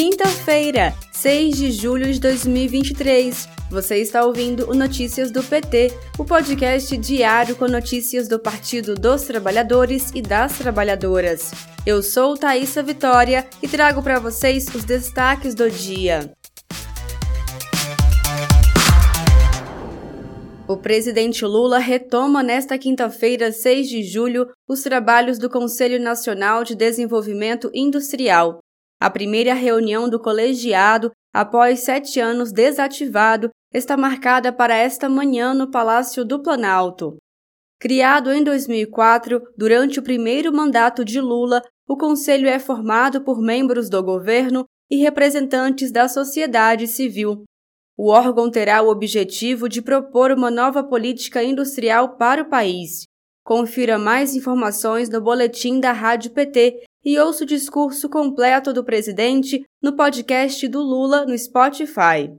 Quinta-feira, 6 de julho de 2023. Você está ouvindo o Notícias do PT, o podcast diário com notícias do Partido dos Trabalhadores e das Trabalhadoras. Eu sou Thaisa Vitória e trago para vocês os destaques do dia. O presidente Lula retoma nesta quinta-feira, 6 de julho, os trabalhos do Conselho Nacional de Desenvolvimento Industrial. A primeira reunião do colegiado, após sete anos desativado, está marcada para esta manhã no Palácio do Planalto. Criado em 2004, durante o primeiro mandato de Lula, o Conselho é formado por membros do governo e representantes da sociedade civil. O órgão terá o objetivo de propor uma nova política industrial para o país. Confira mais informações no boletim da Rádio PT e ouça o discurso completo do presidente no podcast do Lula no Spotify.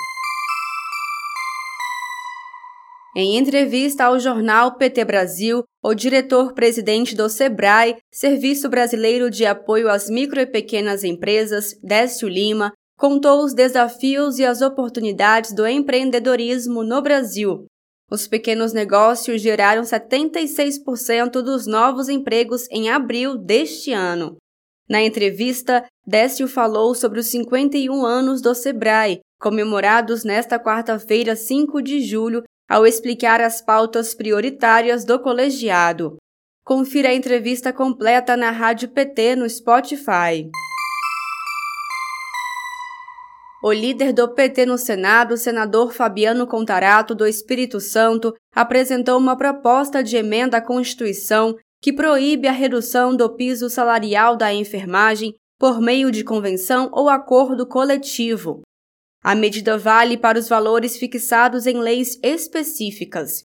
Em entrevista ao jornal PT Brasil, o diretor-presidente do SEBRAE, Serviço Brasileiro de Apoio às Micro e Pequenas Empresas, Décio Lima, contou os desafios e as oportunidades do empreendedorismo no Brasil. Os pequenos negócios geraram 76% dos novos empregos em abril deste ano. Na entrevista, Décio falou sobre os 51 anos do Sebrae, comemorados nesta quarta-feira, 5 de julho, ao explicar as pautas prioritárias do colegiado. Confira a entrevista completa na Rádio PT no Spotify. O líder do PT no Senado, senador Fabiano Contarato, do Espírito Santo, apresentou uma proposta de emenda à Constituição que proíbe a redução do piso salarial da enfermagem por meio de convenção ou acordo coletivo. A medida vale para os valores fixados em leis específicas.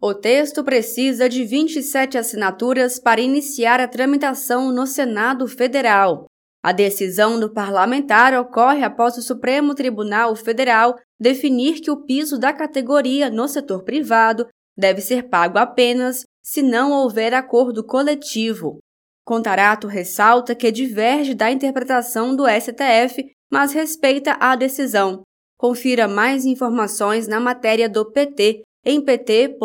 O texto precisa de 27 assinaturas para iniciar a tramitação no Senado Federal. A decisão do parlamentar ocorre após o Supremo Tribunal Federal definir que o piso da categoria no setor privado deve ser pago apenas se não houver acordo coletivo. Contarato ressalta que diverge da interpretação do STF, mas respeita a decisão. Confira mais informações na matéria do PT em pt.org.br.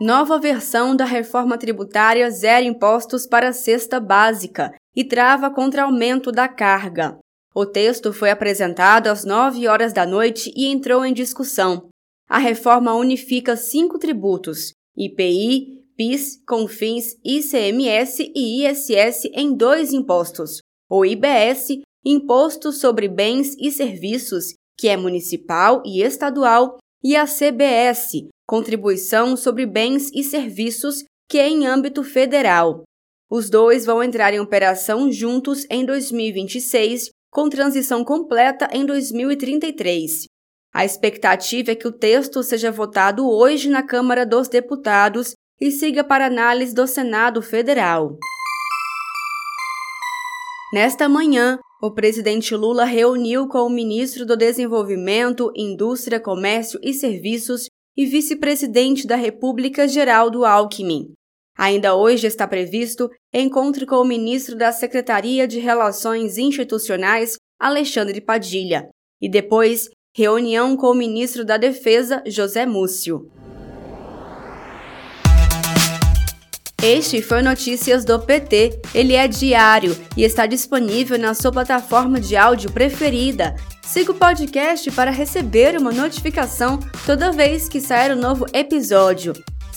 Nova versão da reforma tributária zero impostos para a cesta básica e trava contra aumento da carga. O texto foi apresentado às 9 horas da noite e entrou em discussão. A reforma unifica cinco tributos: IPI, PIS, CONFINS, ICMS e ISS em dois impostos: o IBS, Imposto sobre Bens e Serviços, que é municipal e estadual, e a CBS, Contribuição sobre Bens e Serviços, que é em âmbito federal. Os dois vão entrar em operação juntos em 2026, com transição completa em 2033. A expectativa é que o texto seja votado hoje na Câmara dos Deputados e siga para análise do Senado Federal. Nesta manhã, o presidente Lula reuniu com o ministro do Desenvolvimento, Indústria, Comércio e Serviços e vice-presidente da República, Geraldo Alckmin. Ainda hoje está previsto encontro com o ministro da Secretaria de Relações Institucionais, Alexandre Padilha, e depois reunião com o ministro da Defesa, José Múcio. Este foi Notícias do PT. Ele é diário e está disponível na sua plataforma de áudio preferida. Siga o podcast para receber uma notificação toda vez que sair um novo episódio.